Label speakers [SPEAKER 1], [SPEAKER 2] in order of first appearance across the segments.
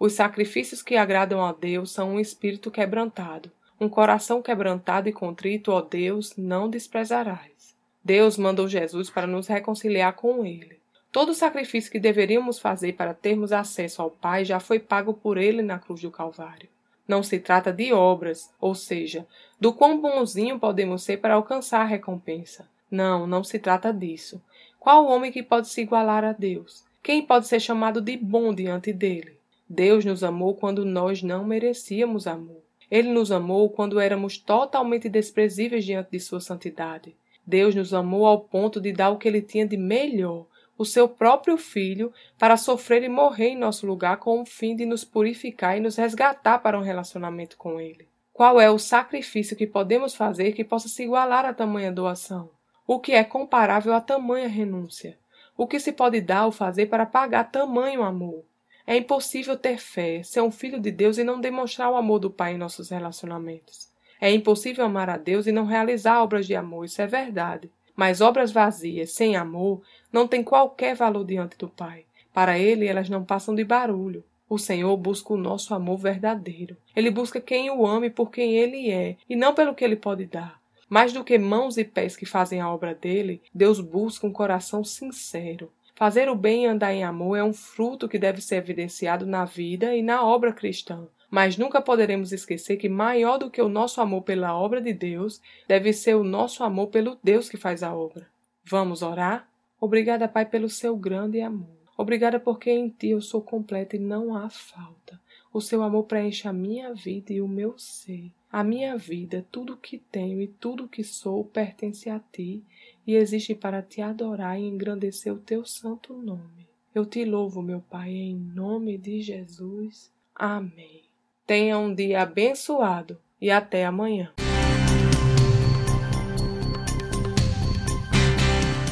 [SPEAKER 1] os sacrifícios que agradam a Deus são um espírito quebrantado. Um coração quebrantado e contrito, ó Deus, não desprezarás. Deus mandou Jesus para nos reconciliar com Ele. Todo sacrifício que deveríamos fazer para termos acesso ao Pai já foi pago por Ele na cruz do Calvário. Não se trata de obras, ou seja, do quão bonzinho podemos ser para alcançar a recompensa. Não, não se trata disso. Qual homem que pode se igualar a Deus? Quem pode ser chamado de bom diante dele? Deus nos amou quando nós não merecíamos amor. Ele nos amou quando éramos totalmente desprezíveis diante de Sua santidade. Deus nos amou ao ponto de dar o que Ele tinha de melhor, o seu próprio Filho, para sofrer e morrer em nosso lugar com o fim de nos purificar e nos resgatar para um relacionamento com Ele. Qual é o sacrifício que podemos fazer que possa se igualar a tamanha doação? O que é comparável a tamanha renúncia? O que se pode dar ou fazer para pagar tamanho amor? É impossível ter fé, ser um filho de Deus e não demonstrar o amor do Pai em nossos relacionamentos. É impossível amar a Deus e não realizar obras de amor, isso é verdade. Mas obras vazias, sem amor, não têm qualquer valor diante do Pai. Para Ele, elas não passam de barulho. O Senhor busca o nosso amor verdadeiro. Ele busca quem o ame por quem Ele é e não pelo que Ele pode dar. Mais do que mãos e pés que fazem a obra dele, Deus busca um coração sincero. Fazer o bem e andar em amor é um fruto que deve ser evidenciado na vida e na obra cristã. Mas nunca poderemos esquecer que maior do que o nosso amor pela obra de Deus deve ser o nosso amor pelo Deus que faz a obra. Vamos orar? Obrigada, Pai, pelo seu grande amor. Obrigada porque em Ti eu sou completa e não há falta. O seu amor preenche a minha vida e o meu ser. A minha vida, tudo que tenho e tudo que sou pertence a Ti e existe para te adorar e engrandecer o teu santo nome. Eu te louvo, meu Pai, em nome de Jesus. Amém. Tenha um dia abençoado e até amanhã.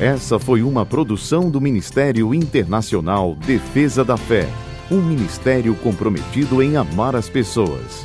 [SPEAKER 2] Essa foi uma produção do Ministério Internacional Defesa da Fé, um ministério comprometido em amar as pessoas,